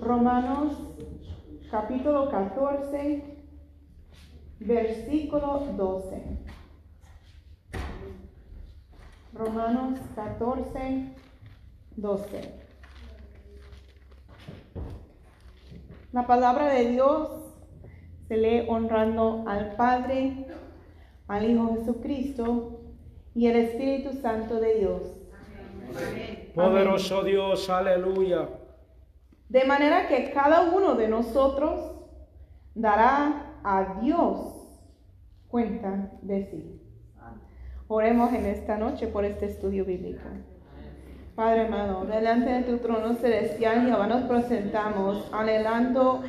Romanos capítulo 14, versículo 12. Romanos 14, 12. La palabra de Dios se lee honrando al Padre, al Hijo Jesucristo y el Espíritu Santo de Dios. Poderoso Dios, aleluya. De manera que cada uno de nosotros dará a Dios cuenta de sí. Oremos en esta noche por este estudio bíblico. Padre amado, delante de tu trono celestial, Jehová, nos presentamos anhelando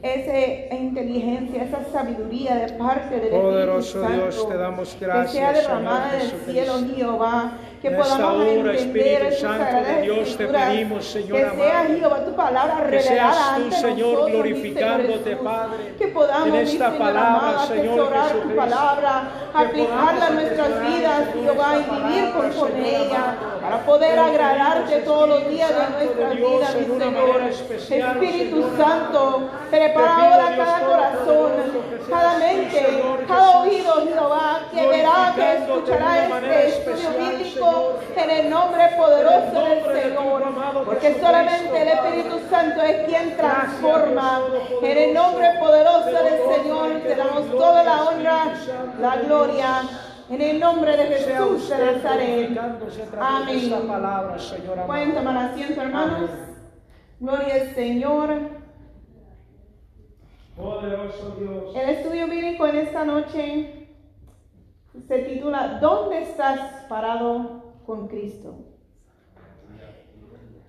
esa inteligencia, esa sabiduría de parte del Poderoso Espíritu Dios, Santo, te damos que gracias, sea derramada del cielo, Jehová, que podamos hora, entender Espíritu Santo de Dios, te pedimos, Señor que sea amado, Jehová tu palabra Que seas tú, Señor, nosotros, glorificándote, Jesús. Padre, que podamos, en esta palabra, amado, Señor atesorar tu Jesucristo. palabra, aplicarla podamos nuestras vidas, Jehová, y vivir conforme ella, para poder Te agradarte todos los días de nuestras vidas, mi Señor. especial, Espíritu Señor Santo, prepara ahora cada corazón, cada mente, cada oído, Jehová, que verá, que escuchará este estudio bíblico En el nombre poderoso del Señor. Porque solamente el. Espíritu Santo es quien transforma. En el nombre poderoso del Señor te damos toda la honra, la gloria. En el nombre de Jesús de Nazaret. Amén. Pueden tomar asiento, hermanos. Gloria al Señor. Poderoso Dios. El estudio bíblico en esta noche se titula ¿Dónde estás parado con Cristo?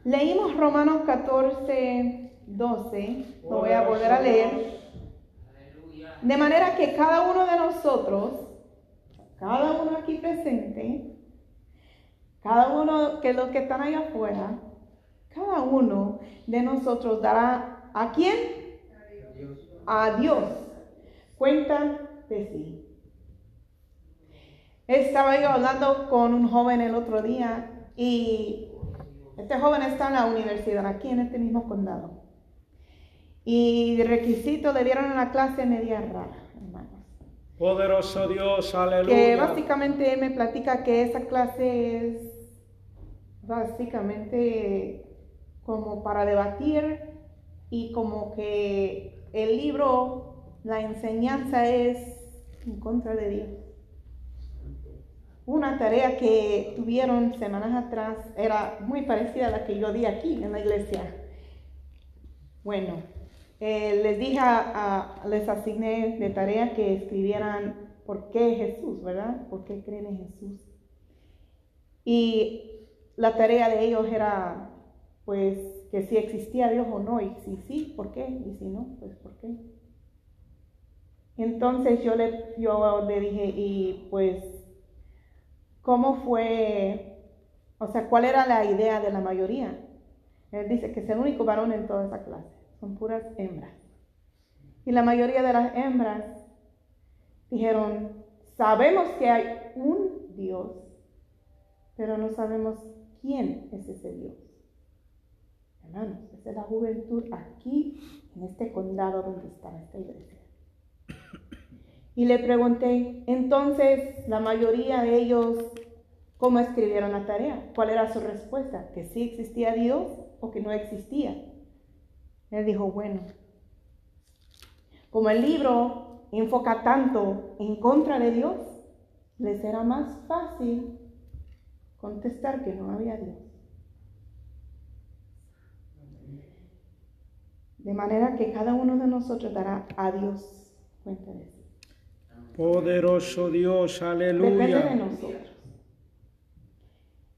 Leímos Romanos 14, 12. Lo voy a volver a leer. De manera que cada uno de nosotros, cada uno aquí presente, cada uno que los que están allá afuera, cada uno de nosotros dará a quién? A Dios. Cuenta de sí. Estaba yo hablando con un joven el otro día y este joven está en la universidad, aquí en este mismo condado. Y de requisito le dieron una clase media rara, hermanos. Poderoso Dios, Que aleluya. básicamente él me platica que esa clase es básicamente como para debatir y como que el libro, la enseñanza es en contra de Dios. Una tarea que tuvieron semanas atrás era muy parecida a la que yo di aquí en la iglesia. Bueno, eh, les dije, les asigné de tarea que escribieran por qué Jesús, ¿verdad? ¿Por qué creen en Jesús? Y la tarea de ellos era, pues, que si existía Dios o no, y si sí, ¿por qué? Y si no, pues, ¿por qué? Entonces yo le, yo le dije, y pues, ¿cómo fue? O sea, ¿cuál era la idea de la mayoría? Él dice que es el único varón en toda esa clase, son puras hembras. Y la mayoría de las hembras dijeron, sabemos que hay un Dios, pero no sabemos quién es ese Dios. Hermanos, esa es la juventud aquí, en este condado donde está esta iglesia. Y le pregunté, entonces, la mayoría de ellos, ¿cómo escribieron la tarea? ¿Cuál era su respuesta? ¿Que sí existía Dios o que no existía? Él dijo, bueno, como el libro enfoca tanto en contra de Dios, les era más fácil contestar que no había Dios. De manera que cada uno de nosotros dará a Dios cuenta de sí. Poderoso Dios, Depende de aleluya. nosotros.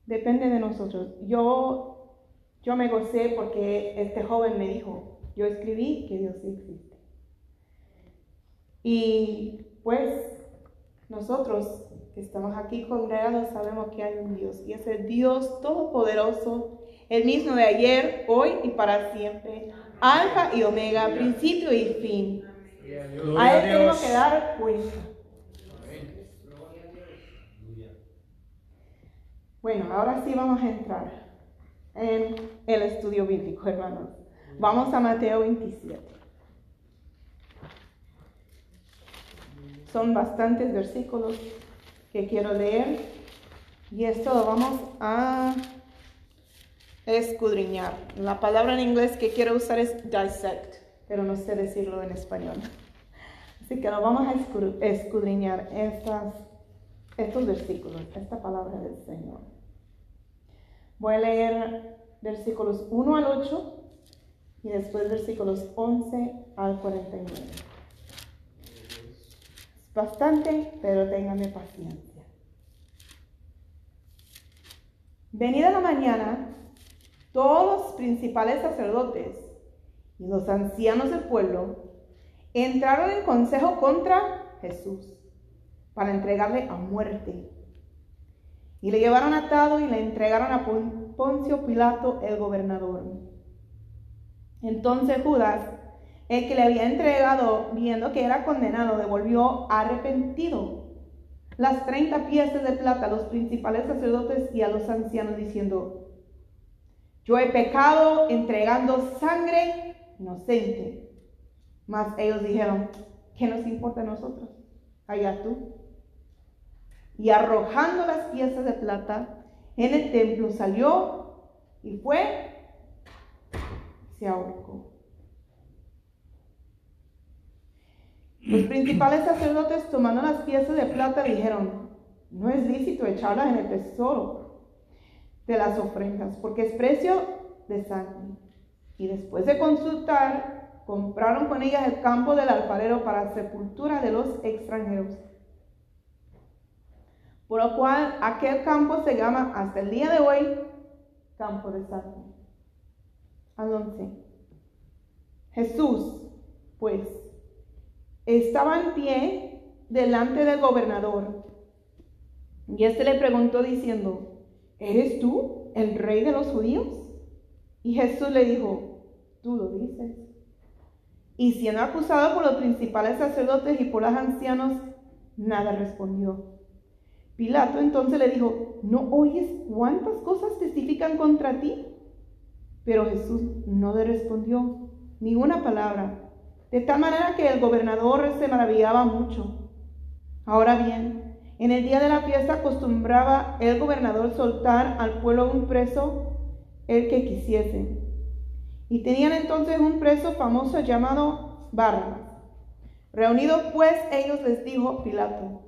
Depende de nosotros. Yo, yo me gocé porque este joven me dijo, yo escribí que Dios existe. Y pues nosotros que estamos aquí congregados sabemos que hay un Dios y es el Dios todopoderoso, el mismo de ayer, hoy y para siempre, alfa y omega, principio y fin. A él tengo Dios. que dar cuenta. Bueno, ahora sí vamos a entrar en el estudio bíblico, hermanos. Vamos a Mateo 27. Son bastantes versículos que quiero leer y esto lo vamos a escudriñar. La palabra en inglés que quiero usar es dissect, pero no sé decirlo en español. Así que lo vamos a escudriñar estas, estos versículos, esta palabra del Señor. Voy a leer versículos 1 al 8 y después versículos 11 al 49. Es bastante, pero ténganme paciencia. Venida la mañana, todos los principales sacerdotes y los ancianos del pueblo entraron en consejo contra Jesús para entregarle a muerte. Y le llevaron atado y le entregaron a Poncio Pilato, el gobernador. Entonces Judas, el que le había entregado, viendo que era condenado, devolvió arrepentido las treinta piezas de plata a los principales sacerdotes y a los ancianos, diciendo, yo he pecado entregando sangre inocente. Mas ellos dijeron, ¿qué nos importa a nosotros? Allá tú. Y arrojando las piezas de plata en el templo, salió y fue se ahorcó. Los principales sacerdotes tomando las piezas de plata dijeron, no es lícito echarlas en el tesoro de las ofrendas, porque es precio de sangre. Y después de consultar, compraron con ellas el campo del alfarero para sepultura de los extranjeros. Por lo cual aquel campo se llama hasta el día de hoy campo de sangre al 11. Jesús, pues, estaba en pie delante del gobernador. Y éste le preguntó diciendo, ¿eres tú el rey de los judíos? Y Jesús le dijo, tú lo dices. Y siendo acusado por los principales sacerdotes y por los ancianos, nada respondió. Pilato entonces le dijo, ¿no oyes cuántas cosas testifican contra ti? Pero Jesús no le respondió ni una palabra, de tal manera que el gobernador se maravillaba mucho. Ahora bien, en el día de la fiesta acostumbraba el gobernador soltar al pueblo un preso, el que quisiese. Y tenían entonces un preso famoso llamado Barrabás. Reunidos pues ellos les dijo Pilato,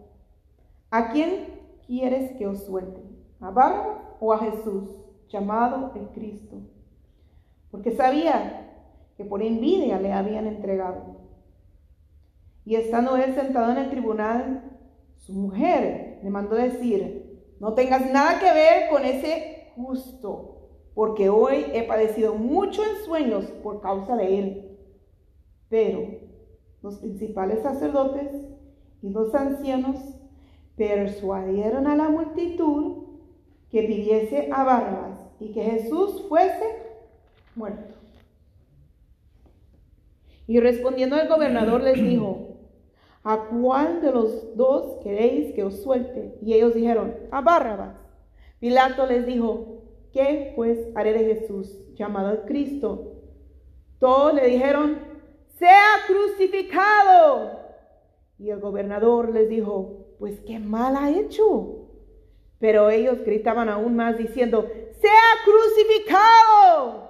¿a quién quieres que os suelte? ¿A Barrabás o a Jesús, llamado el Cristo? porque sabía que por envidia le habían entregado. Y estando él sentado en el tribunal, su mujer le mandó decir, no tengas nada que ver con ese justo, porque hoy he padecido mucho en sueños por causa de él. Pero los principales sacerdotes y los ancianos persuadieron a la multitud que pidiese a Barbas y que Jesús fuese muerto. Y respondiendo el gobernador les dijo, ¿a cuál de los dos queréis que os suelte? Y ellos dijeron, a Barrabás. Pilato les dijo, ¿qué pues haré de Jesús, llamado Cristo? Todos le dijeron, sea crucificado. Y el gobernador les dijo, pues qué mal ha hecho. Pero ellos gritaban aún más diciendo, sea crucificado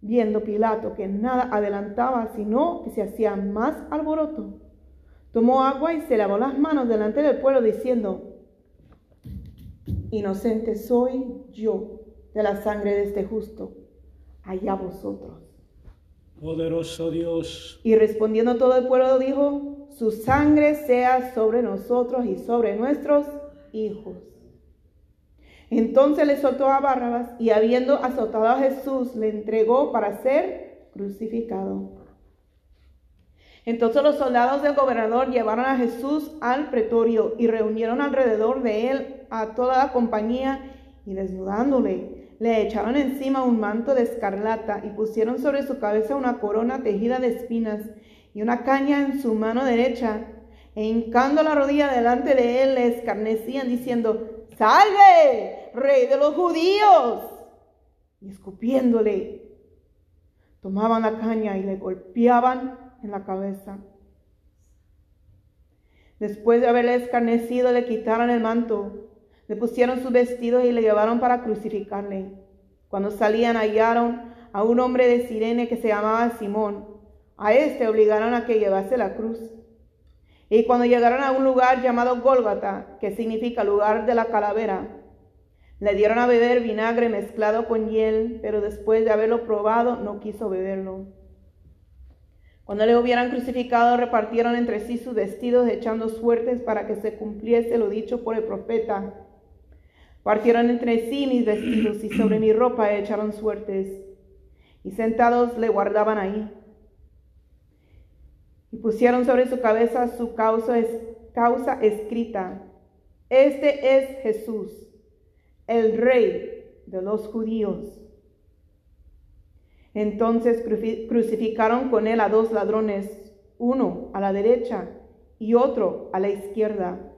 viendo Pilato que nada adelantaba, sino que se hacía más alboroto, tomó agua y se lavó las manos delante del pueblo diciendo, inocente soy yo de la sangre de este justo, allá vosotros. Poderoso Dios. Y respondiendo todo el pueblo dijo, su sangre sea sobre nosotros y sobre nuestros hijos. Entonces le soltó a Barrabás y habiendo azotado a Jesús, le entregó para ser crucificado. Entonces los soldados del gobernador llevaron a Jesús al pretorio y reunieron alrededor de él a toda la compañía y desnudándole, le echaron encima un manto de escarlata y pusieron sobre su cabeza una corona tejida de espinas y una caña en su mano derecha. E hincando la rodilla delante de él, le escarnecían diciendo, salve, rey de los judíos. Y escupiéndole, tomaban la caña y le golpeaban en la cabeza. Después de haberle escarnecido, le quitaron el manto, le pusieron sus vestidos y le llevaron para crucificarle. Cuando salían hallaron a un hombre de Sirene que se llamaba Simón. A este obligaron a que llevase la cruz. Y cuando llegaron a un lugar llamado Gólgata, que significa lugar de la calavera, le dieron a beber vinagre mezclado con hiel, pero después de haberlo probado no quiso beberlo. Cuando le hubieran crucificado, repartieron entre sí sus vestidos, echando suertes para que se cumpliese lo dicho por el profeta. Partieron entre sí mis vestidos y sobre mi ropa echaron suertes. Y sentados le guardaban ahí. Y pusieron sobre su cabeza su causa, causa escrita. Este es Jesús, el rey de los judíos. Entonces crucificaron con él a dos ladrones, uno a la derecha y otro a la izquierda.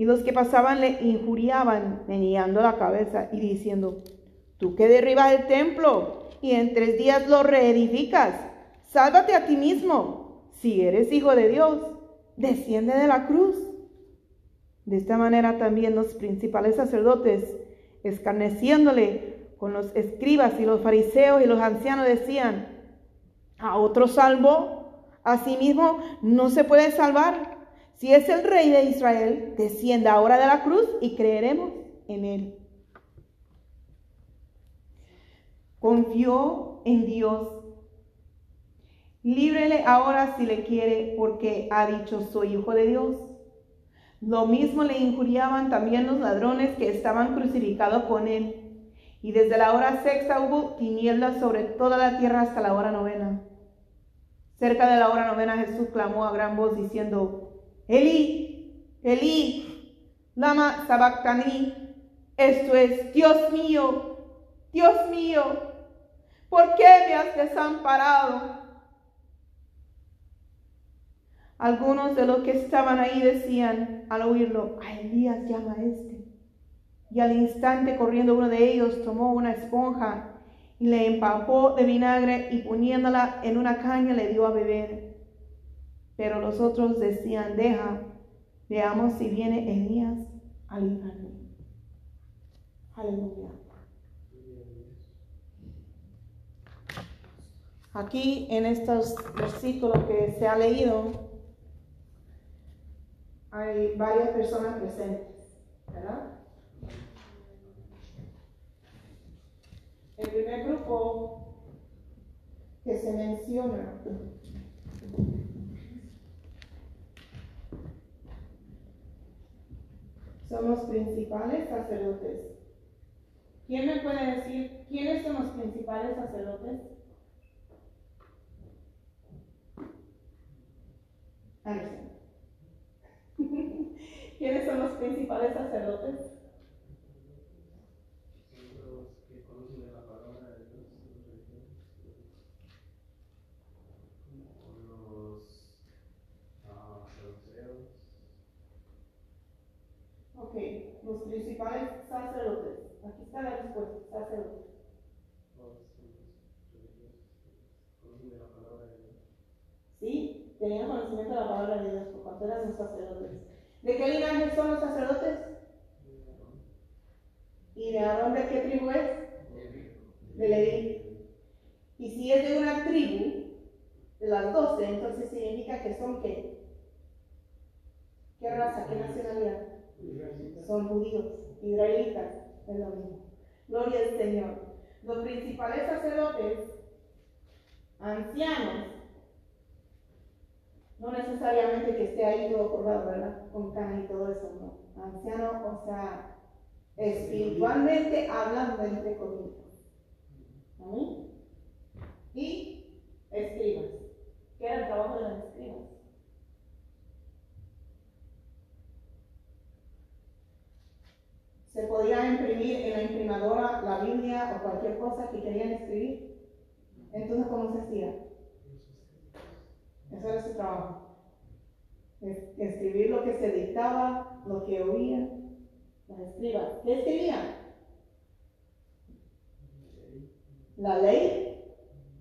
Y los que pasaban le injuriaban, meneando la cabeza y diciendo, tú que derribas el templo y en tres días lo reedificas, sálvate a ti mismo. Si eres hijo de Dios, desciende de la cruz. De esta manera también los principales sacerdotes, escarneciéndole, con los escribas y los fariseos y los ancianos decían, a otro salvo, a sí mismo no se puede salvar. Si es el rey de Israel, descienda ahora de la cruz y creeremos en él. Confió en Dios. Líbrele ahora si le quiere, porque ha dicho, soy hijo de Dios. Lo mismo le injuriaban también los ladrones que estaban crucificados con él. Y desde la hora sexta hubo tinieblas sobre toda la tierra hasta la hora novena. Cerca de la hora novena Jesús clamó a gran voz diciendo, Eli, Eli, lama sabactani. Esto es, Dios mío, Dios mío, ¿por qué me has desamparado? Algunos de los que estaban ahí decían al oírlo, a Elías llama a este. Y al instante corriendo uno de ellos tomó una esponja y le empapó de vinagre y poniéndola en una caña le dio a beber. Pero los otros decían, deja, veamos si viene Elías a librarme. Aleluya. Aquí en estos versículos que se ha leído, hay varias personas presentes, ¿verdad? El primer grupo que se menciona son los principales sacerdotes. ¿Quién me puede decir quiénes son los principales sacerdotes? ¿Quiénes son los principales sacerdotes? Principales sacerdotes. Aquí está la respuesta, sacerdotes. ¿Sí? Tenían conocimiento de la palabra de Dios por cuanto eran los sacerdotes. ¿De qué linaje son los sacerdotes? ¿Y de Aarón de qué tribu es? De Leví. Y si es de una tribu, de las doce, entonces significa que son qué? ¿Qué raza? ¿Qué nacionalidad? Son judíos, israelitas, es lo mismo. Gloria al Señor. Los principales sacerdotes, ancianos, no necesariamente que esté ahí todo colgado, ¿verdad? Con canas y todo eso, no. Anciano, o sea, espiritualmente hablando entre comillas. ¿Amén? Y escribas. ¿Qué era el trabajo de las escribas? Se podía imprimir en la imprimadora la Biblia o cualquier cosa que querían escribir. Entonces, ¿cómo se hacía? Eso era su trabajo. Escribir lo que se dictaba, lo que oía, las escribas. ¿Qué escribían? La ley.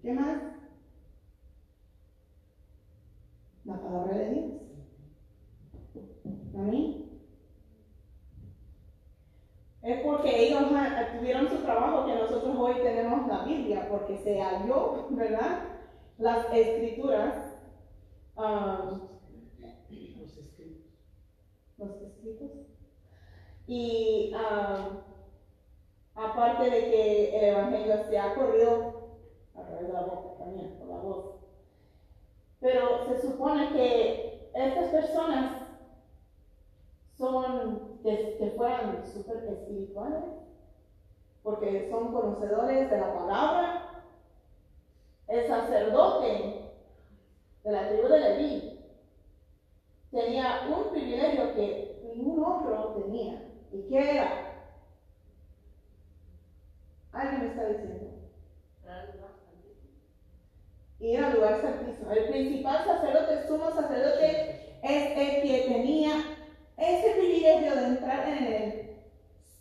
¿Qué más? La palabra de Dios. ¿A mí? Tuvieron su trabajo que nosotros hoy tenemos la Biblia, porque se halló, ¿verdad? Las escrituras. Um, los escritos. Y um, aparte de que el Evangelio se ha corrido a través de la boca también, por la voz. Pero se supone que estas personas son, que, que fueran súper espirituales, porque son conocedores de la palabra. El sacerdote de la tribu de Leví tenía un privilegio que ningún otro tenía. ¿Y qué era? Alguien me está diciendo. Ir al lugar santísimo. El principal sacerdote, sumo sacerdote, es el que tenía ese privilegio de entrar en el,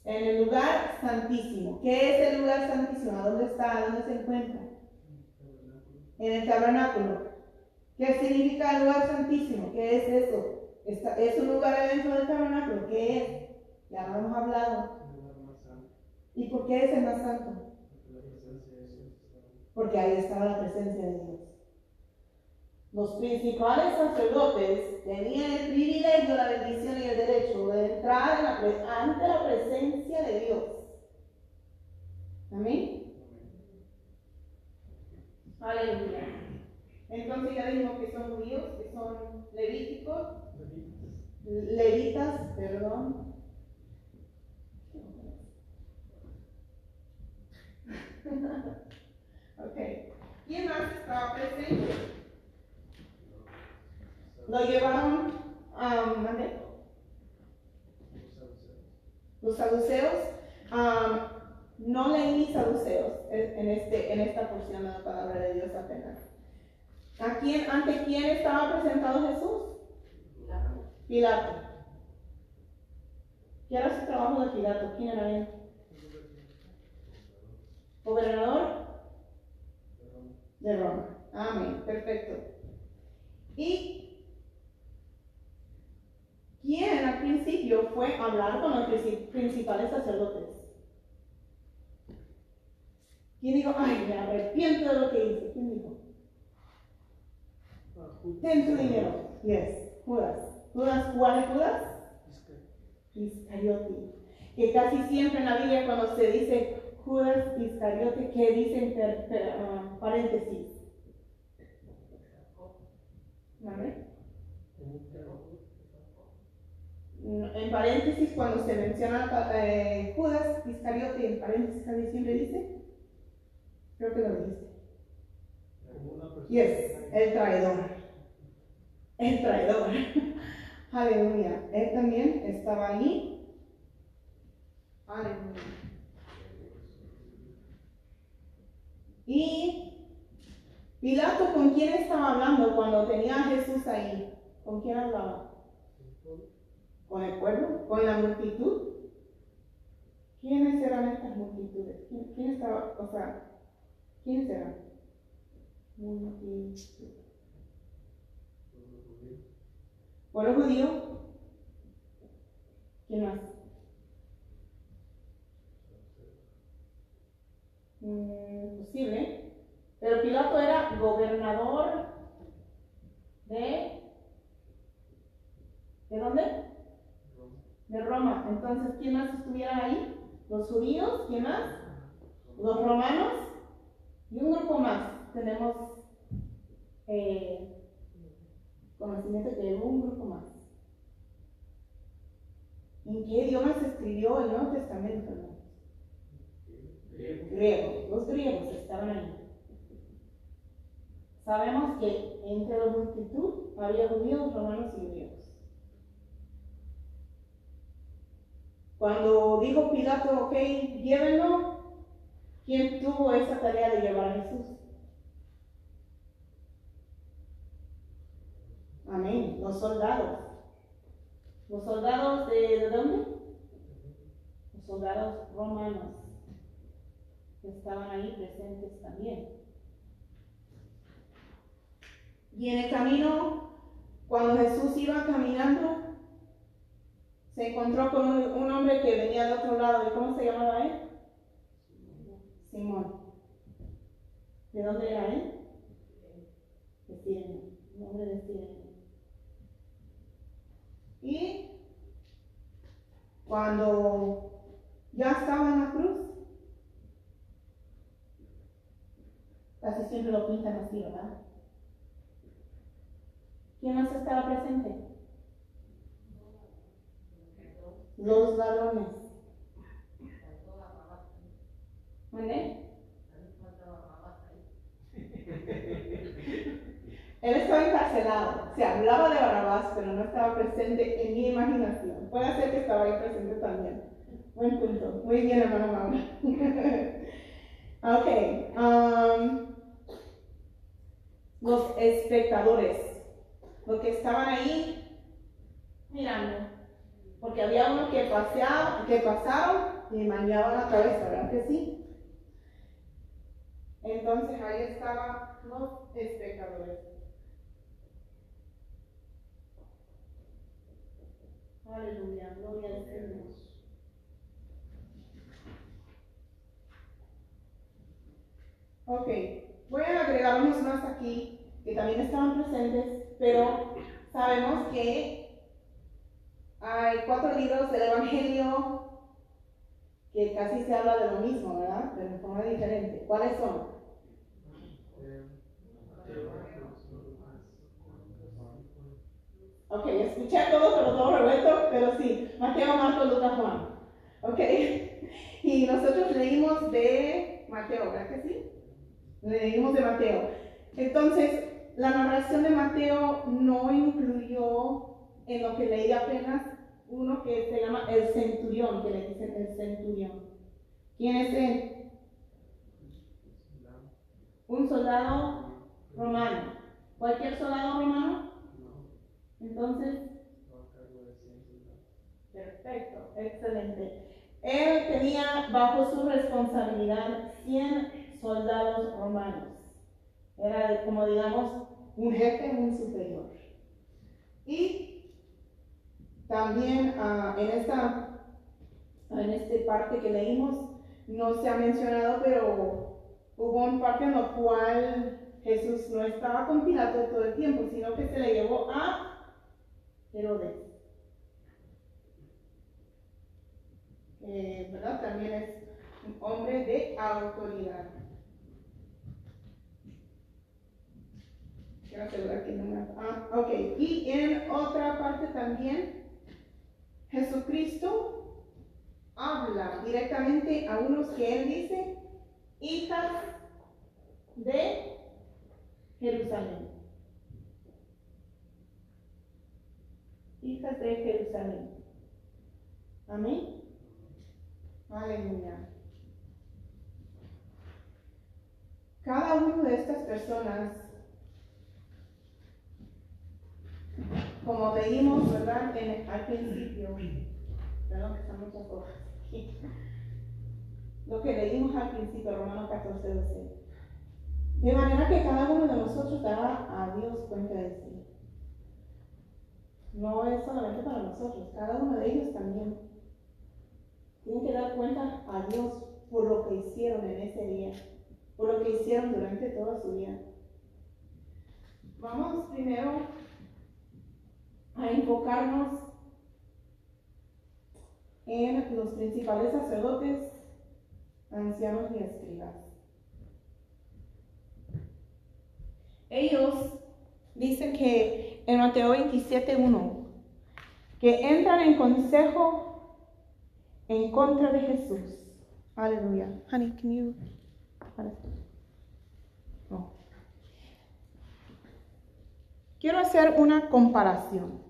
en el lugar santísimo. ¿Qué es el lugar santísimo? ¿A dónde está? dónde se encuentra? En el tabernáculo. ¿Qué significa el lugar santísimo? ¿Qué es eso? es un lugar dentro del tabernáculo. ¿Qué es? Ya lo hemos hablado. ¿Y por qué es el más santo? Porque ahí estaba la presencia de Dios. Los principales sacerdotes tenían el privilegio, la bendición y el derecho de entrar ante la presencia de Dios. Amén. Aleluya. Entonces ya dijimos que son judíos, que son levíticos, levitas, perdón. ok. ¿Quién más estaba presente? Lo llevaron a um, Los saduceos. Um, no leí saduceos en, este, en esta porción de la palabra de Dios apenas. ¿A quién, ¿Ante quién estaba presentado Jesús? Pilato. ¿Qué era su trabajo de Pilato? ¿Quién era él? Gobernador de Roma. Amén. Perfecto. ¿Y quién al principio fue a hablar con los principales sacerdotes? ¿Quién dijo, ay, me arrepiento de lo que hice? ¿Quién dijo? Ten tu dinero. Yes, Judas. Judas, ¿cuál es Judas? Iscariote. Que casi siempre en la Biblia cuando se dice Judas Iscariote, que dicen uh, paréntesis. ¿Vale? En paréntesis, cuando se menciona eh, Judas Iscariote, en paréntesis casi siempre dice, creo que lo dice. Yes, el traidor. El traidor. Aleluya. Él también estaba ahí. Aleluya. Y Pilato, ¿con quién estaba hablando cuando tenía a Jesús ahí? ¿Con quién hablaba? ¿Con el pueblo? ¿Con la multitud? ¿Quiénes eran estas multitudes? ¿Quién, estaba, o sea, quiénes eran? Multitud. ¿Pueblo judío? ¿Quién más? Mm, posible. Pero Pilato era gobernador de... ¿De dónde? De Roma. Entonces, ¿quién más estuviera ahí? Los judíos, ¿quién más? Los romanos y un grupo más. Tenemos eh, conocimiento que un grupo más. ¿En qué idioma se escribió el Nuevo Testamento? Griego. Los griegos estaban ahí. Sabemos que entre la multitud había judíos, romanos y griegos. Cuando dijo Pilato, ok, llévenlo, ¿quién tuvo esa tarea de llevar a Jesús? Amén. Los soldados. ¿Los soldados de, dónde? Los soldados romanos que estaban ahí presentes también. Y en el camino, cuando Jesús iba caminando, se encontró con un, hombre que venía de otro lado. ¿Y cómo se llamaba él? Simón. ¿De dónde era él? De Sirene, nombre de Sirene. Y cuando ya estaba en la cruz, casi siempre lo pintan así, ¿verdad? ¿Quién más estaba presente? Los ladrones. ¿Vale? Él estaba encarcelado. Se hablaba de Barabás, pero no estaba presente en mi imaginación. Puede ser que estaba ahí presente también. Buen punto. Muy bien, hermano Maura. ok. Um, los espectadores. Los que estaban ahí mirando. Porque había uno que, paseaba, que pasaron y manchaban la cabeza, ¿verdad que sí? Entonces ahí estaban los espectadores. Aleluya, gloria al Señor. Ok, voy a agregar unos más aquí que también estaban presentes, pero sabemos que hay cuatro libros del Evangelio que casi se habla de lo mismo, ¿verdad? Pero de forma diferente. ¿Cuáles son? Ok, escuché todo, pero todo revuelto, pero sí, Mateo, Marcos, Lucas, Juan. Ok, y nosotros leímos de Mateo, ¿verdad que sí? Leímos de Mateo. Entonces, la narración de Mateo no incluyó en lo que leí apenas uno que se llama el centurión, que le dicen el centurión. ¿Quién es él? Un soldado romano. ¿Cualquier soldado romano? Entonces, perfecto, excelente. Él tenía bajo su responsabilidad 100 soldados romanos. Era como digamos un jefe muy superior. Y también uh, en esta en este parte que leímos no se ha mencionado, pero hubo un parte en lo cual Jesús no estaba con Pilato todo el tiempo, sino que se le llevó a Herodes. Eh, ¿Verdad? También es un hombre de autoridad. Quiero asegurar que no me... Ah, ok. Y en otra parte también, Jesucristo habla directamente a unos que él dice, hijas de Jerusalén. hijas de Jerusalén. Amén. Aleluya. Cada una de estas personas, como leímos, ¿verdad? En, al principio, perdón que están muchas cosas Lo que leímos al principio, Romanos 14, 12. De manera que cada uno de nosotros dará a Dios cuenta de sí no es solamente para nosotros, cada uno de ellos también. Tienen que dar cuenta a Dios por lo que hicieron en ese día, por lo que hicieron durante toda su vida. Vamos primero a enfocarnos en los principales sacerdotes, ancianos y escribas. Ellos dicen que en Mateo 27.1, que entran en consejo en contra de Jesús. Aleluya. Honey, can you... Quiero hacer una comparación.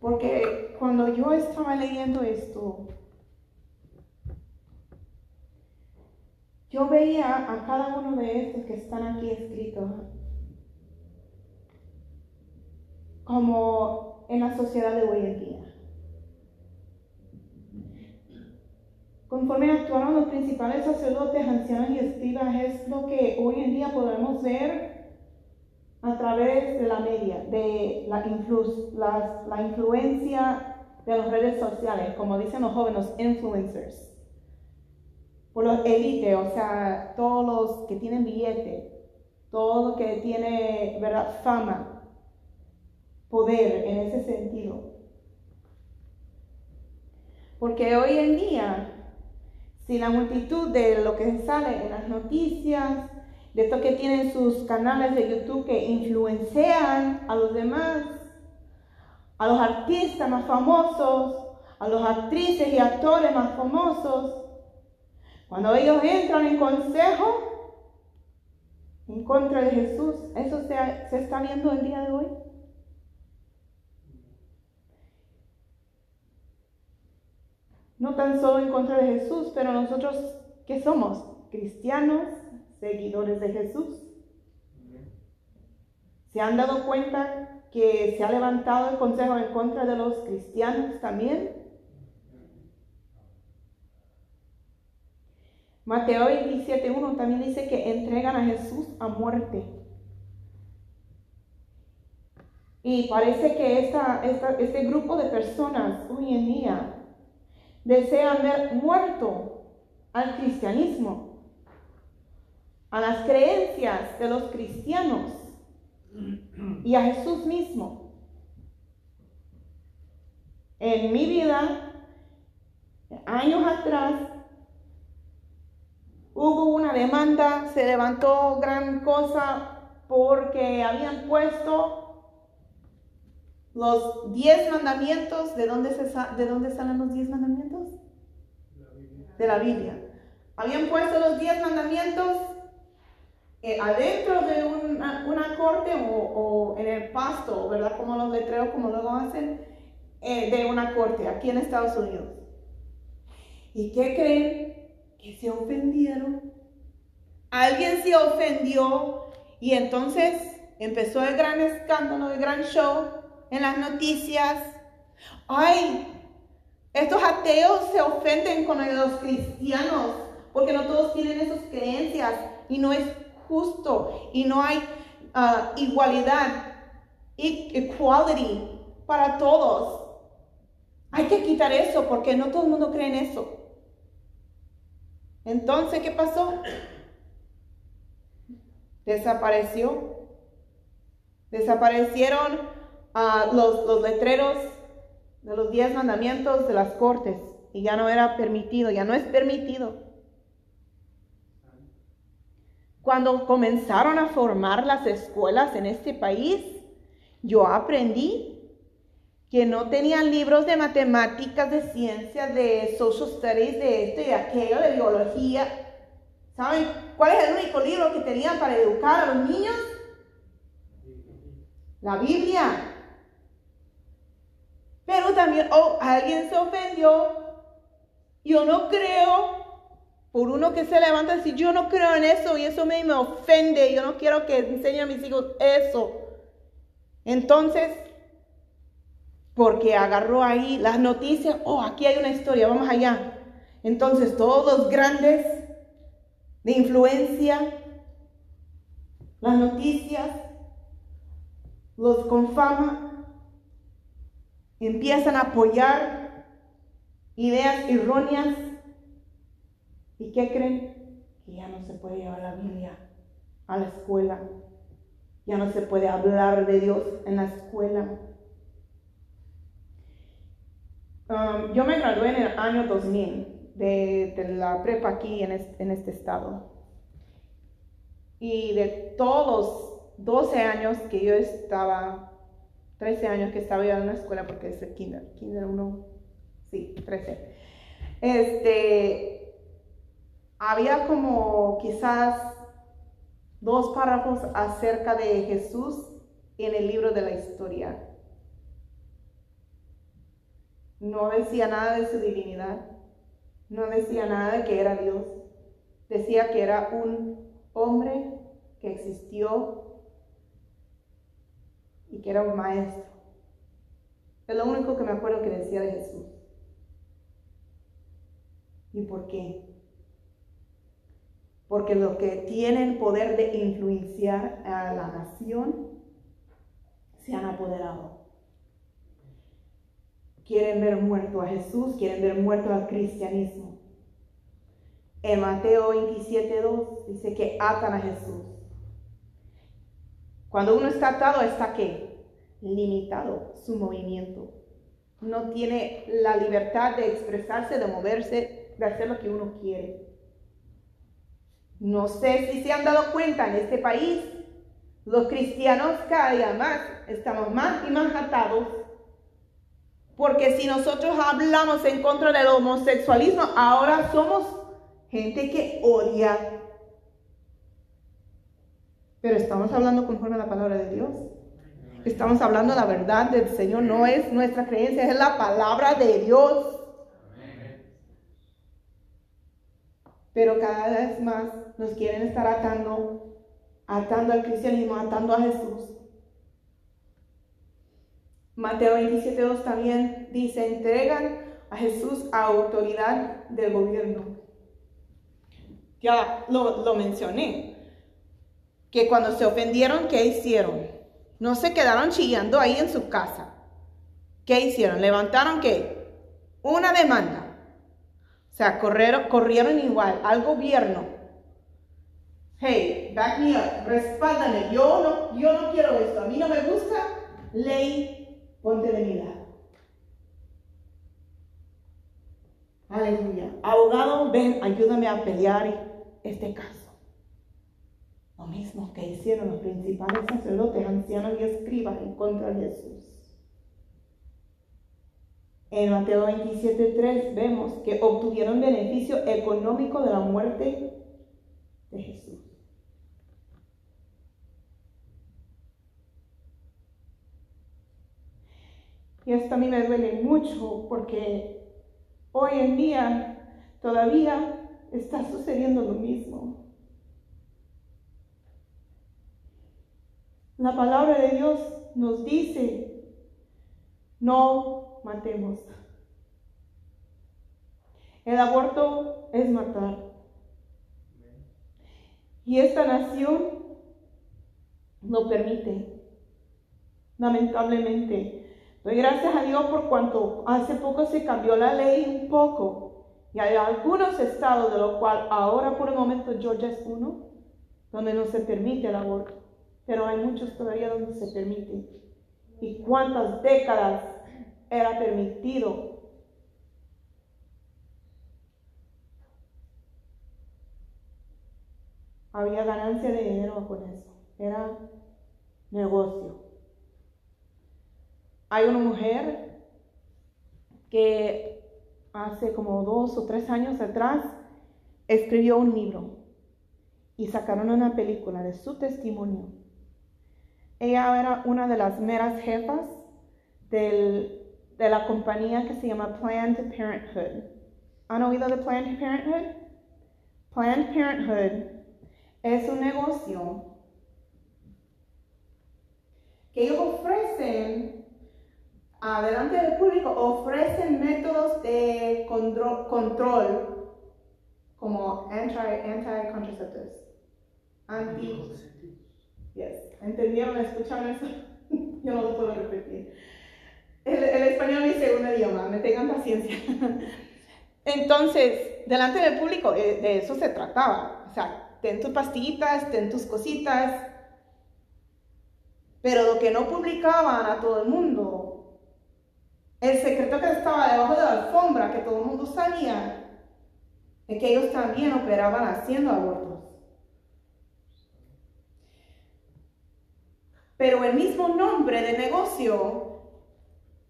Porque cuando yo estaba leyendo esto, yo veía a cada uno de estos que están aquí escritos como en la sociedad de hoy en día. Conforme actuaron los principales sacerdotes, ancianos y escribas, es lo que hoy en día podemos ver a través de la media, de la, la influencia de las redes sociales, como dicen los jóvenes, influencers. por los élites, o sea, todos los que tienen billete, todo lo que tiene, ¿verdad?, fama, poder en ese sentido. Porque hoy en día, si la multitud de lo que sale en las noticias, de estos que tienen sus canales de YouTube que influencian a los demás, a los artistas más famosos, a los actrices y actores más famosos, cuando ellos entran en consejo en contra de Jesús, ¿eso se, se está viendo el día de hoy? No tan solo en contra de Jesús, pero nosotros, ¿qué somos? Cristianos, seguidores de Jesús. ¿Se han dado cuenta que se ha levantado el consejo en contra de los cristianos también? Mateo 27.1 también dice que entregan a Jesús a muerte. Y parece que esta, este grupo de personas hoy en día desean ver muerto al cristianismo, a las creencias de los cristianos y a Jesús mismo. En mi vida, años atrás, hubo una demanda, se levantó gran cosa porque habían puesto los diez mandamientos, ¿de dónde, se, ¿de dónde salen los diez mandamientos? De la Biblia. Habían puesto los diez mandamientos eh, adentro de una, corte o, en el pasto, ¿verdad? Como los letreros, como luego hacen, eh, de una corte aquí en Estados Unidos. ¿Y qué creen? que se ofendieron. Alguien se ofendió y entonces empezó el gran escándalo, el gran show en las noticias. Ay, estos ateos se ofenden con los cristianos porque no todos tienen esas creencias y no es justo y no hay ah, igualdad, equality para todos. Hay que quitar eso porque no todo el mundo cree en eso. Entonces, ¿qué pasó? Desapareció. Desaparecieron ah, los, los letreros de los diez mandamientos de las cortes y ya no era permitido, ya no es permitido. Cuando comenzaron a formar las escuelas en este país, yo aprendí que no tenían libros de matemáticas, de ciencias, de social studies, de esto y aquello, de biología. ¿Saben cuál es el único libro que tenían para educar a los niños? La Biblia. Pero también, oh, alguien se ofendió. Yo no creo, por uno que se levanta y dice, yo no creo en eso y eso me, me ofende, yo no quiero que enseñe a mis hijos eso. Entonces, porque agarró ahí las noticias, oh, aquí hay una historia, vamos allá. Entonces todos los grandes de influencia, las noticias, los con fama, empiezan a apoyar ideas erróneas. ¿Y qué creen? Que ya no se puede llevar la Biblia a la escuela. Ya no se puede hablar de Dios en la escuela. Um, yo me gradué en el año 2000 de, la prepa aquí en este, estado. Y de todos los 12 años que yo estaba, 13 años que estaba yo en la escuela, porque es el kinder, kinder 1, sí, 13. Este, había como quizás dos párrafos acerca de Jesús en el libro de la historia. No decía nada de su divinidad. No decía nada de que era Dios. Decía que era un hombre que existió y que era un maestro. Es lo único que me acuerdo que decía de Jesús. ¿Y por qué? Porque los que tienen poder de influenciar a la nación se han apoderado quieren ver muerto a Jesús, quieren ver muerto al cristianismo. En Mateo 27.2 dice que atan a Jesús. Cuando uno está atado, está qué? Limitado su movimiento. No tiene la libertad de expresarse, de moverse, de hacer lo que uno quiere. No sé si se han dado cuenta en este país, los cristianos cada día más estamos más y más atados. Porque si nosotros hablamos en contra del homosexualismo, ahora somos gente que odia. Pero estamos hablando conforme a la palabra de Dios. Estamos hablando la verdad del Señor, no es nuestra creencia, es la palabra de Dios. Pero cada vez más nos quieren estar atando, atando al cristianismo, atando a Jesús. Mateo 27.2 también dice, entregan a Jesús a autoridad del gobierno. Ya lo, lo mencioné, que cuando se ofendieron, ¿qué hicieron? No se quedaron chillando ahí en su casa. ¿Qué hicieron? Levantaron qué? Una demanda. O sea, corrieron, corrieron igual al gobierno. Hey, back me up, respáldame. Yo no, yo no quiero esto. A mí no me gusta. Ley, ponte de mi lado. Aleluya. Abogado, ven, ayúdame a pelear este caso. Lo mismo que hicieron los principales sacerdotes, ancianos y escribas en contra de Jesús. En Mateo 27.3 vemos que obtuvieron beneficio económico de la muerte de Jesús. Y esto a mí me duele mucho porque hoy en día todavía está sucediendo lo mismo. La palabra de Dios nos dice, no matemos. El aborto es matar. Y esta nación lo permite, lamentablemente. Doy gracias a Dios por cuanto hace poco se cambió la ley un poco. Y hay algunos estados, de los cuales ahora por el momento Georgia es uno, donde no se permite el aborto pero hay muchos todavía donde se permite. ¿Y cuántas décadas era permitido? Había ganancia de dinero con eso. Era negocio. Hay una mujer que hace como dos o tres años atrás escribió un libro y sacaron una película de su testimonio ella era una de las meras jefas de la compañía que se llama Planned Parenthood. ¿Han oído de Planned Parenthood? Planned Parenthood es un negocio que ellos ofrecen, adelante del público, ofrecen métodos de control, como anti-contraceptives. Anti, Yes. ¿Entendieron? ¿Escucharon eso? Yo no lo puedo repetir. El, español es mi segundo idioma, me tengan paciencia. Entonces, delante del público, eh, de eso se trataba. O sea, ten tus pastillitas, ten tus cositas. Pero lo que no publicaban a todo el mundo, el secreto que estaba debajo de la alfombra, que todo el mundo sabía, es que ellos también operaban haciendo abortos. Pero el mismo nombre de negocio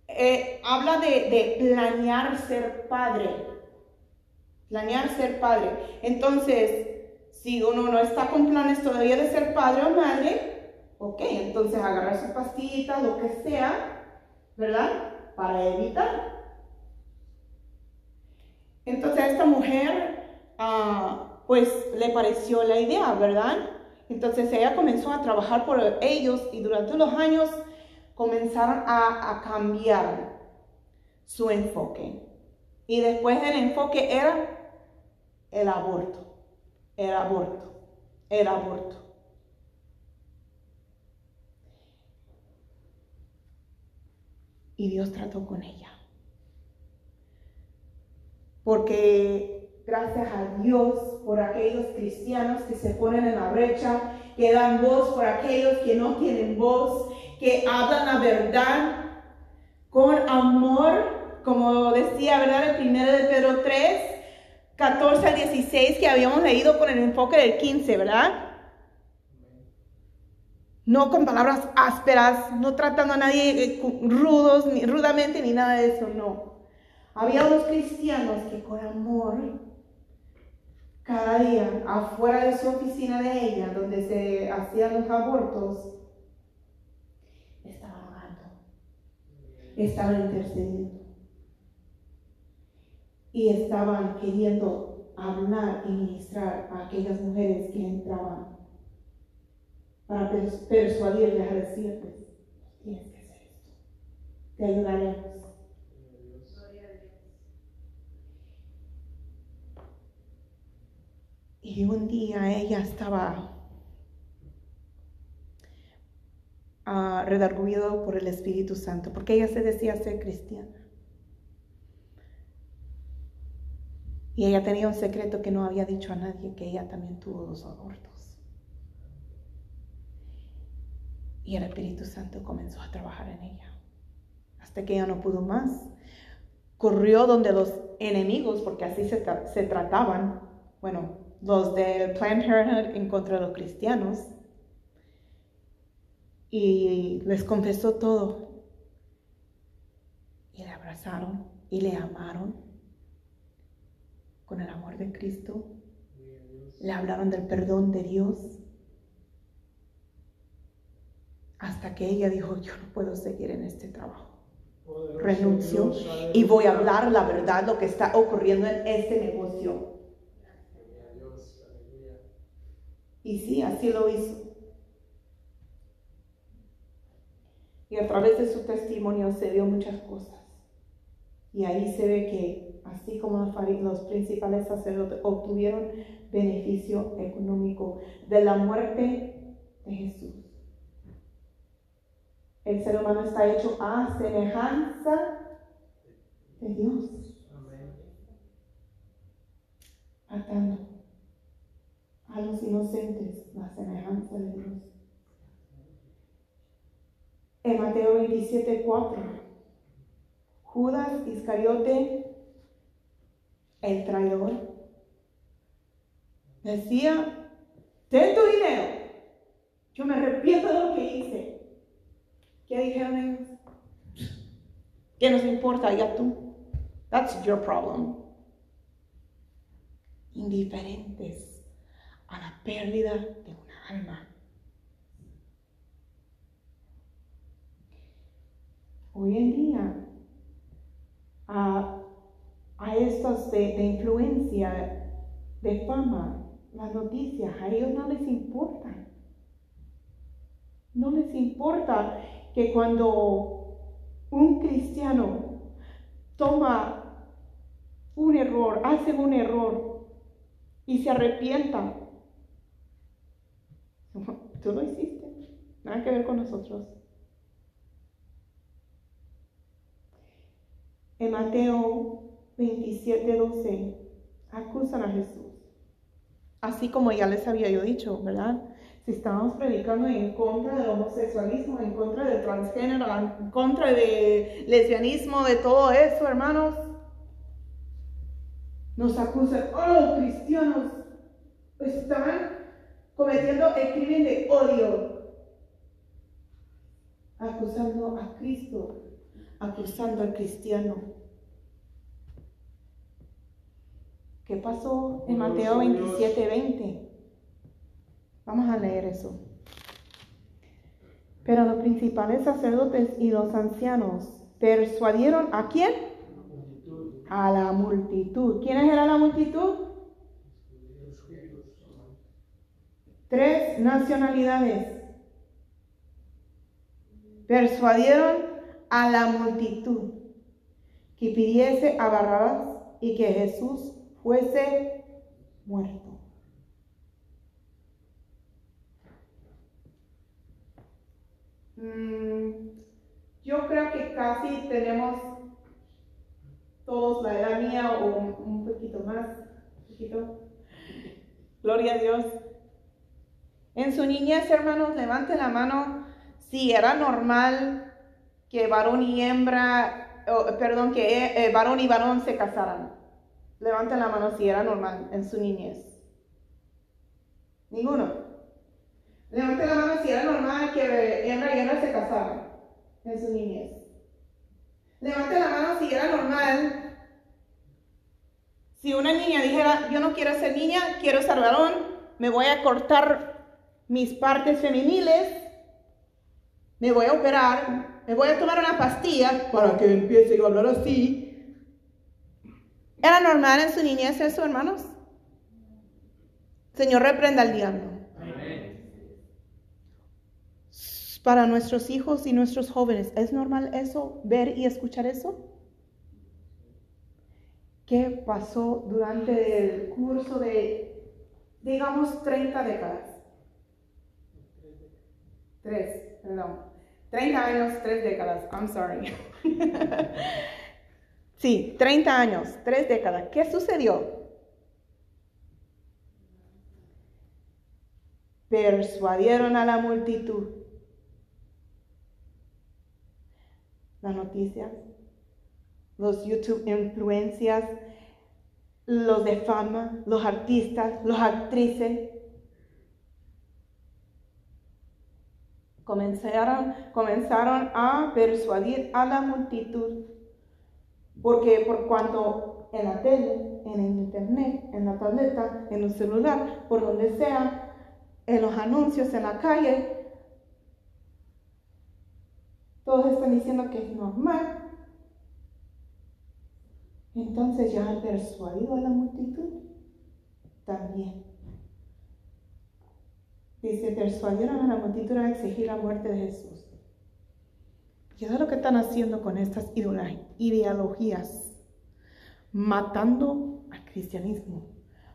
eh, habla de, planear ser padre. Planear ser padre. Entonces, si uno no está con planes todavía de ser padre o madre, ok, entonces agarrar su pastillita, lo que sea, ¿verdad? Para evitar. Entonces a esta mujer, ah, pues le pareció la idea, ¿verdad? Entonces ella comenzó a trabajar por ellos y durante los años comenzaron a, cambiar su enfoque. Y después el enfoque era el aborto, el aborto, el aborto. Y Dios trató con ella. Porque Gracias a Dios por aquellos cristianos que se ponen en la brecha, que dan voz por aquellos que no tienen voz, que hablan la verdad con amor, como decía, ¿verdad? El primero de Pedro 3, 14 al 16 que habíamos leído con el enfoque del 15, ¿verdad? No con palabras ásperas, no tratando a nadie eh, rudos, ni rudamente, ni nada de eso, no. Había unos cristianos que con amor cada día afuera de su oficina de ella, donde se hacían los abortos, estaban orando, estaban intercediendo. Y estaban queriendo hablar y ministrar a aquellas mujeres que entraban para persuadirles a decirles, tienes que hacer esto, te ayudaremos. Y un día ella estaba uh, redarguido por el Espíritu Santo, porque ella se decía ser cristiana. Y ella tenía un secreto que no había dicho a nadie, que ella también tuvo dos abortos. Y el Espíritu Santo comenzó a trabajar en ella, hasta que ella no pudo más. Corrió donde los enemigos, porque así se, se trataban, bueno, los del Planned Parenthood en contra de los cristianos y les confesó todo. Y le abrazaron y le amaron con el amor de Cristo. Le hablaron del perdón de Dios. Hasta que ella dijo, yo no puedo seguir en este trabajo. Renunció y voy a hablar la verdad, lo que está ocurriendo en este negocio. Y sí, así lo hizo. Y a través de su testimonio se vio muchas cosas. Y ahí se ve que, así como los principales sacerdotes obtuvieron beneficio económico de la muerte de Jesús. El ser humano está hecho a semejanza de Dios. Atando a los inocentes la semejanza de Dios. En Mateo 27, 4, Judas Iscariote, el traidor, decía, ten tu dinero, yo me arrepiento de lo que hice. ¿Qué dijeron ellos? ¿Qué nos importa? Ya tú. That's your problem. Indiferentes a la pérdida de una alma. Hoy en día, a, estos de, de, influencia, de fama, las noticias, a ellos no les importa. No les importa que cuando un cristiano toma un error, hace un error y se arrepienta, Tú lo hiciste. Nada que ver con nosotros. En Mateo 27, 12, acusan a Jesús. Así como ya les había yo dicho, ¿verdad? Si estábamos predicando en contra del homosexualismo, en contra del transgénero, en contra del lesbianismo, de todo eso, hermanos, nos acusan, oh, cristianos, están cometiendo el crimen de odio, acusando a Cristo, acusando al cristiano. ¿Qué pasó en Mateo 27, 20? Vamos a leer eso. Pero los principales sacerdotes y los ancianos persuadieron a quién? A la multitud. ¿Quiénes era la multitud? tres nacionalidades. Persuadieron a la multitud que pidiese a Barrabás y que Jesús fuese muerto. Mm, yo creo que casi tenemos todos la edad mía o un poquito más. Gloria a Dios. En su niñez, hermanos, levante la mano si era normal que varón y hembra, perdón, que eh, varón y varón se casaran. Levante la mano si era normal en su niñez. Ninguno. Levante la mano si era normal que hembra y hembra se casaran en su niñez. Levante la mano si era normal. Si una niña dijera, yo no quiero ser niña, quiero ser varón, me voy a cortar mis partes femeniles, me voy a operar, me voy a tomar una pastilla para que empiece a hablar así. ¿Era normal en su niñez eso, hermanos? Señor, reprenda al diablo. Para nuestros hijos y nuestros jóvenes, ¿es normal eso, ver y escuchar eso? ¿Qué pasó durante el curso de, digamos, 30 décadas? Tres, perdón. 30 años, tres décadas. I'm sorry. sí, 30 años, tres décadas. ¿Qué sucedió? Persuadieron a la multitud. Las noticias, los YouTube influencias, los de fama, los artistas, los actrices, comenzaron, comenzaron a persuadir a la multitud, porque por cuanto en la tele, en el internet, en la tableta, en el celular, por donde sea, en los anuncios en la calle, todos están diciendo que es normal. Entonces ya han persuadido a la multitud también. Dice, persuadieron a la multitud a exigir la muerte de Jesús. Y eso es lo que están haciendo con estas ideologías. Matando al cristianismo.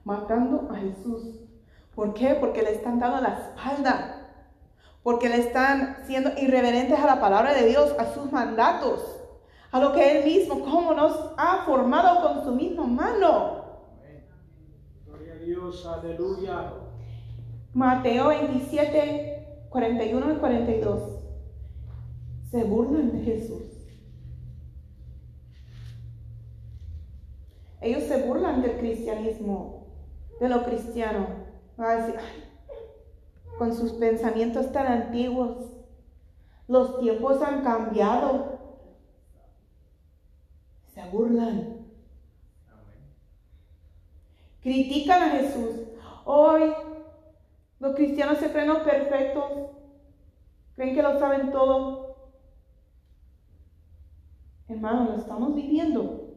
Matando a Jesús. ¿Por qué? Porque le están dando la espalda. Porque le están siendo irreverentes a la palabra de Dios, a sus mandatos, a lo que Él mismo, como nos ha formado con su misma mano. Gloria a Dios, aleluya. Mateo 27, 41 y 42. Se burlan de Jesús. Ellos se burlan del cristianismo, de lo cristiano. con sus pensamientos tan antiguos, los tiempos han cambiado. Se burlan. Critican a Jesús. Hoy los cristianos se creen perfectos, creen que lo saben todo. Hermanos, lo estamos viviendo.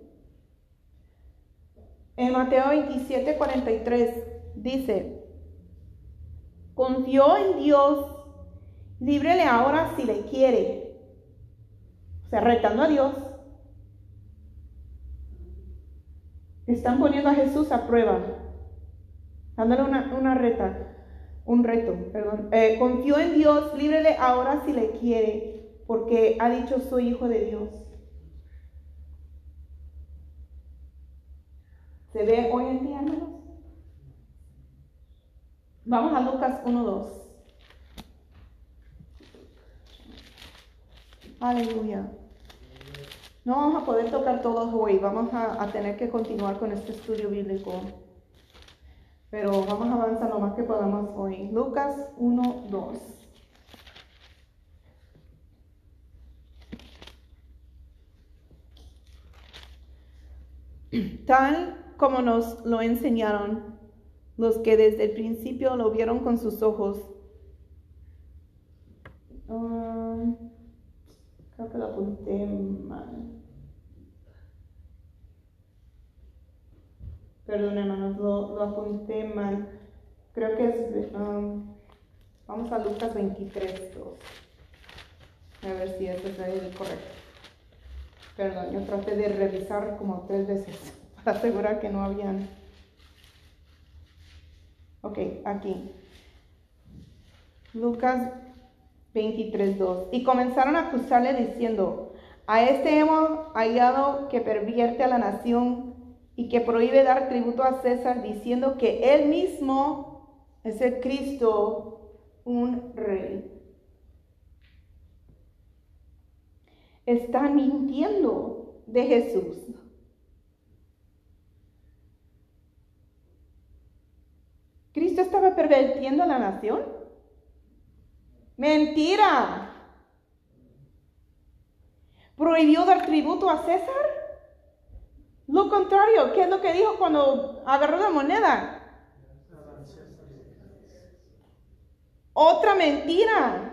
En Mateo 27, 43 dice, confió en Dios, líbrele ahora si le quiere. O sea, retando a Dios. Están poniendo a Jesús a prueba, dándole una, una reta un reto, perdón. Eh, en Dios, líbrele ahora si le quiere, porque ha dicho soy hijo de Dios. ¿Se ve hoy en día, hermanos? Vamos a Lucas 1.2. Aleluya. No vamos a poder tocar todos hoy, vamos a, a tener que continuar con este estudio bíblico. Pero vamos a avanzar lo más que podamos hoy. Lucas 1, 2. Tal como nos lo enseñaron los que desde el principio lo vieron con sus ojos. Um, creo que lo apunté mal. Perdón, hermanos, lo, apunté mal. Creo que es. Um, vamos a Lucas 23, 2. A ver si eso es el correcto. Perdón, yo traté de revisar como tres veces para asegurar que no habían. Ok, aquí. Lucas 23, 2. Y comenzaron a acusarle diciendo: A este hemos hallado que pervierte a la nación y que prohíbe dar tributo a César diciendo que él mismo es el Cristo, un rey. Están mintiendo de Jesús. ¿Cristo estaba pervirtiendo a la nación? Mentira. ¿Prohibió dar tributo a César? Lo contrario, ¿qué es lo que dijo cuando agarró la moneda? Otra mentira.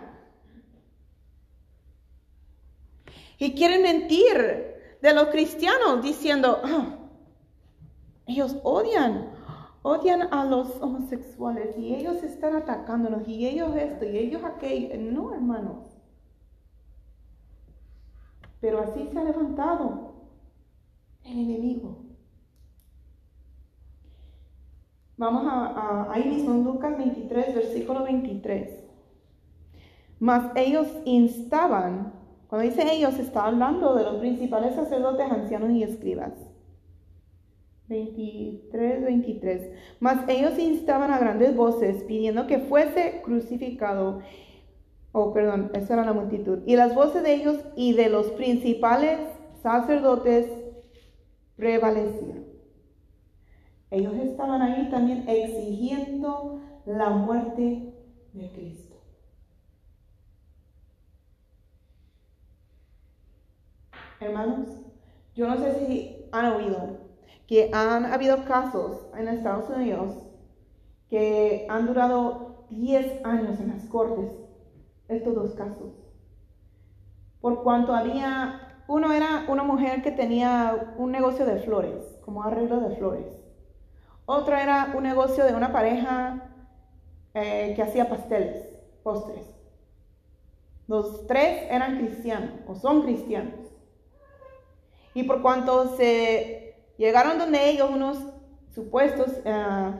Y quieren mentir de los cristianos diciendo, "Ah, ellos odian, odian a los homosexuales y ellos están atacándonos y ellos esto y ellos aquello. No, hermanos. Pero así se ha levantado el enemigo. Vamos a, a- ahí mismo en Lucas 23, versículo 23. Mas ellos instaban, cuando dice ellos, está hablando de los principales sacerdotes, ancianos y escribas. 23, 23. Mas ellos instaban a grandes voces, pidiendo que fuese crucificado. Oh, perdón, esa era la multitud. Y las voces de ellos y de los principales sacerdotes prevalecieron. Ellos estaban ahí también exigiendo la muerte de Cristo. Hermanos, yo no sé si han oído que han habido casos en Estados Unidos que han durado 10 años en las cortes, estos dos casos. Por cuanto había, uno era una mujer que tenía un negocio de flores, como arreglo de flores. Otro era un negocio de una pareja eh, que hacía pasteles, postres. Los tres eran cristianos o son cristianos. Y por cuanto se llegaron donde ellos unos supuestos eh,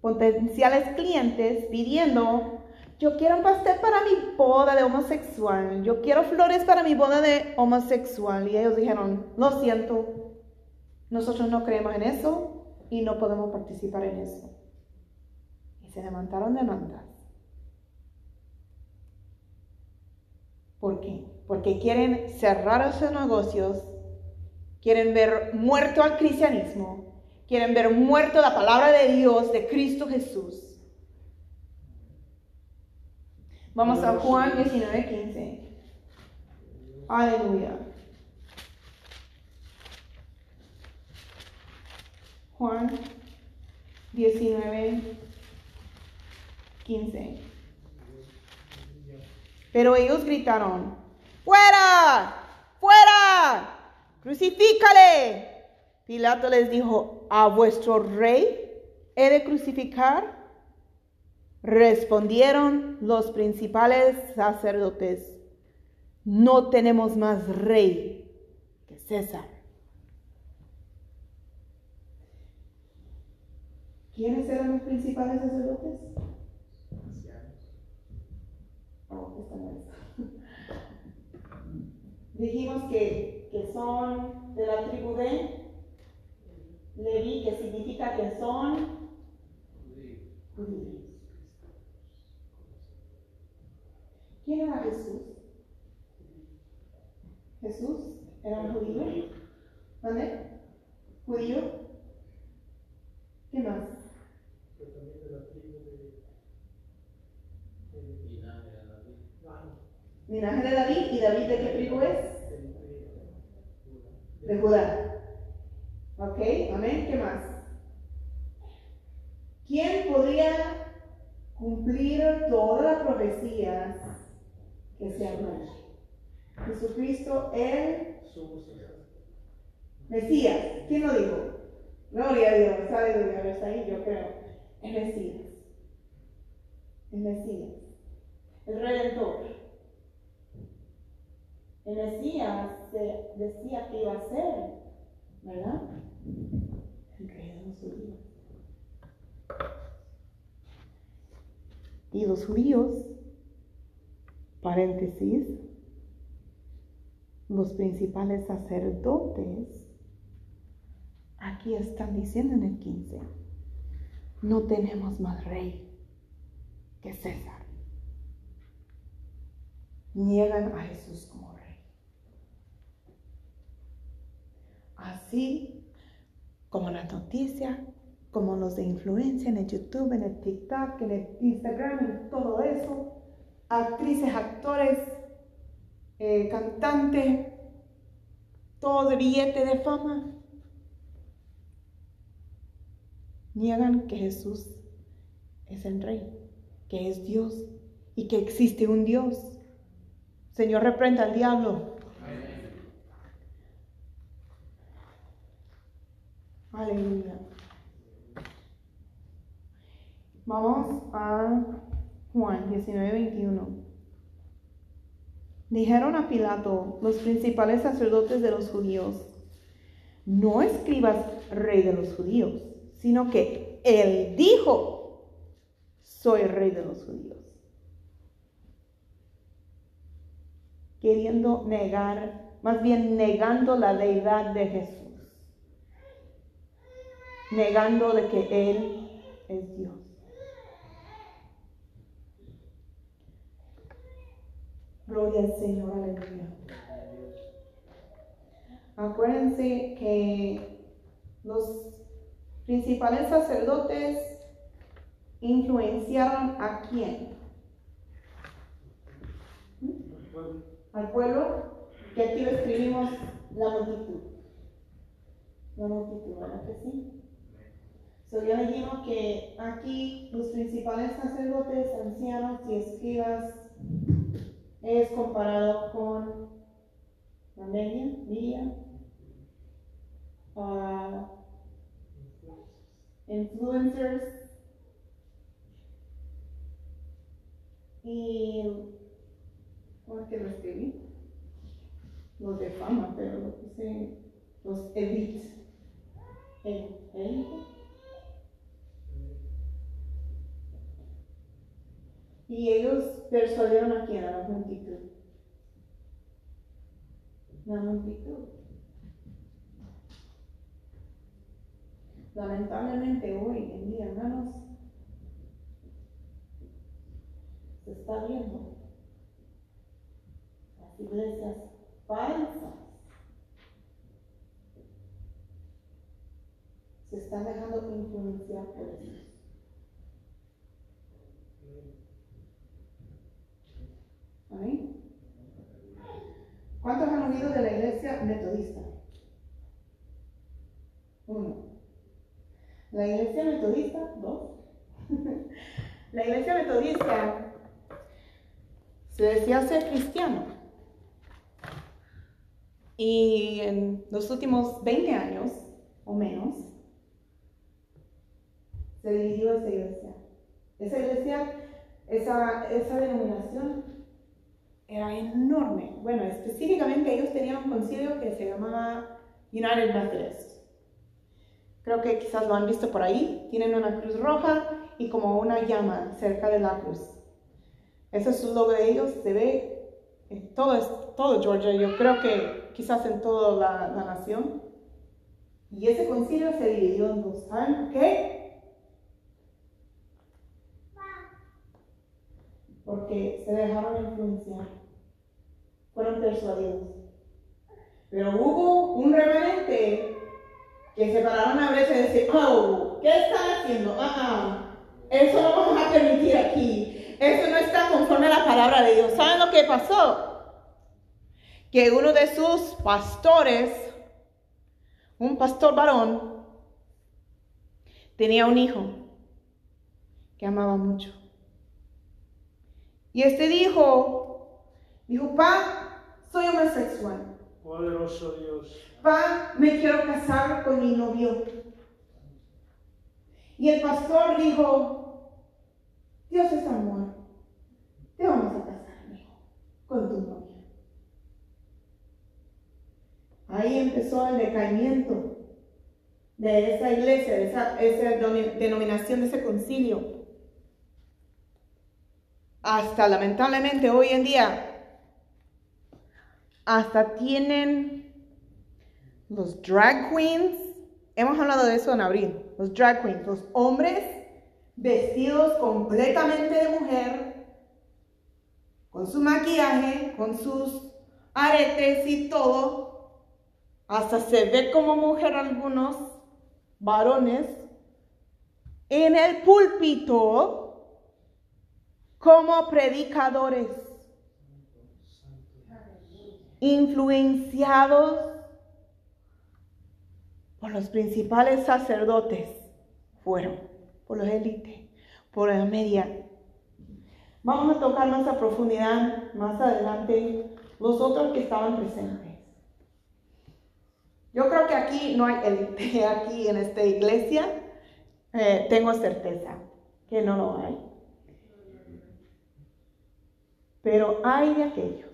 potenciales clientes pidiendo, yo quiero un pastel para mi boda de homosexual, yo quiero flores para mi boda de homosexual. Y ellos dijeron, lo siento, nosotros no creemos en eso y no podemos participar en eso. Y se levantaron demandas. ¿Por qué? Porque quieren cerrar sus negocios, quieren ver muerto al cristianismo, quieren ver muerto la palabra de Dios, de Cristo Jesús. Vamos a Juan 19, 15. Aleluya. Juan 19, 15. Pero ellos gritaron, ¡Fuera! ¡Fuera! ¡Crucifícale! Pilato les dijo, ¿a vuestro rey he de crucificar? Respondieron los principales sacerdotes, no tenemos más rey que César. ¿Quiénes eran los principales sacerdotes? Oh. Dijimos que, que son de la tribu de Leví, que significa que son. ¿Quién era Jesús? Jesús era un judío. ¿Dónde? ¿Judío? ¿Qué más? Pero también de la tribu de, de Linaje de David. Dani, Linaje de David. ¿Y David de qué tribu es? De Judá. ¿Ok? Amén. ¿Qué más? ¿Quién podría cumplir todas las profecías que se hablan? Jesucristo, el Mesías. ¿Quién lo dijo? Gloria a Dios. Aleluya. Está ahí, yo creo. El Mesías. El Mesías. El Redentor. El Mesías se decía que iba a ser, ¿verdad? Judíos. Y los judíos, paréntesis, los principales sacerdotes aquí están diciendo en el 15, no tenemos más rey que César. Niegan a Jesús como rey. Así como las noticias, como los de influencia en el YouTube, en el TikTok, en el Instagram, en todo eso, actrices, actores, eh, cantantes, todo de billete de fama, niegan que Jesús es el Rey, que es Dios y que existe un Dios. Señor, reprenda al diablo. Aleluya. Vamos a Juan 19, 21. Dijeron a Pilato los principales sacerdotes de los judíos, no escribas rey de los judíos, sino que él dijo, soy rey de los judíos. Queriendo negar, más bien negando la deidad de Jesús, negando de que Él es Dios. Gloria al Señor, aleluya. Acuérdense que los principales sacerdotes influenciaron a quién? Al pueblo, que aquí lo escribimos la multitud. La multitud, ¿verdad que sí? So, ya dijimos que aquí los principales sacerdotes, ancianos y escribas es comparado con la media, media, uh, influencers y ¿cómo es que lo escribí? Los de fama, pero lo puse los elites. El, elite. Y ellos persuadieron a quién, a la multitud. La multitud. Lamentablemente hoy en día, hermanos, se está viendo las iglesias falsas. Se están dejando influenciar por eso. Amén. ¿Cuántos han oído de la iglesia metodista? Uno. La iglesia metodista, dos. la iglesia metodista se decía ser cristiano. Y en los últimos 20 años o menos, se dividió esa iglesia. Esa iglesia, esa, esa denominación era enorme. Bueno, específicamente ellos tenían un concilio que se llamaba United Methodist. Creo que quizás lo han visto por ahí. Tienen una cruz roja y como una llama cerca de la cruz. Ese es su logo de ellos. Se ve en todo, todo Georgia. Yo creo que quizás en toda la, la nación. Y ese concilio se dividió en dos. ¿Saben qué? Porque se dejaron influenciar. Fueron persuadidos. Pero hubo un remanente que se pararon a brecha y decir, oh, ¿qué están haciendo? Ah, eso no vamos a permitir aquí. Eso no está conforme a la palabra de Dios. ¿Saben lo que pasó? Que uno de sus pastores, un pastor varón, tenía un hijo que amaba mucho. Y este dijo, dijo, pa, soy homosexual. Poderoso Dios. Me quiero casar con mi novio. Y el pastor dijo, Dios es amor. Te vamos a casar, hijo, con tu novia. Ahí empezó el decaimiento de esa iglesia, de esa, esa denominación, de ese concilio. Hasta lamentablemente hoy en día, hasta tienen los drag queens hemos hablado de eso en abril, los drag queens, los hombres vestidos completamente de mujer, con su maquillaje, con sus aretes y todo, hasta se ve como mujer algunos varones, en el púlpito como predicadores, influenciados por los principales sacerdotes, fueron por los élites, por la media. Vamos a tocar más a profundidad más adelante los otros que estaban presentes. Yo creo que aquí no hay élite, aquí en esta iglesia eh, tengo certeza que no lo hay. Pero hay de aquellos,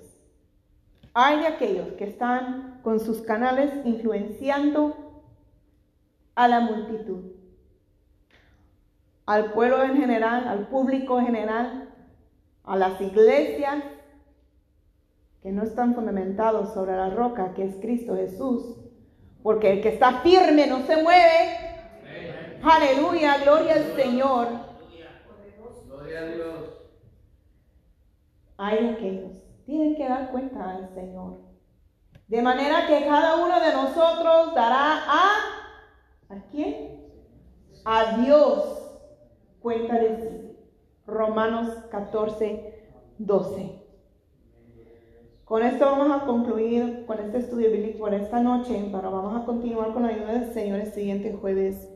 hay de aquellos que están con sus canales influenciando a la multitud, al pueblo en general, al público en general, a las iglesias que no están fundamentados sobre la roca que es Cristo Jesús, porque el que está firme no se mueve. Aleluya, gloria al Señor. Gloria a Dios. Hay aquellos, tienen que dar cuenta al Señor. De manera que cada uno de nosotros dará a ¿A quién? A Dios cuenta de sí. Romanos 14, 12. Con esto vamos a concluir con este estudio bíblico por esta noche, pero vamos a continuar con la ayuda del Señor el siguiente jueves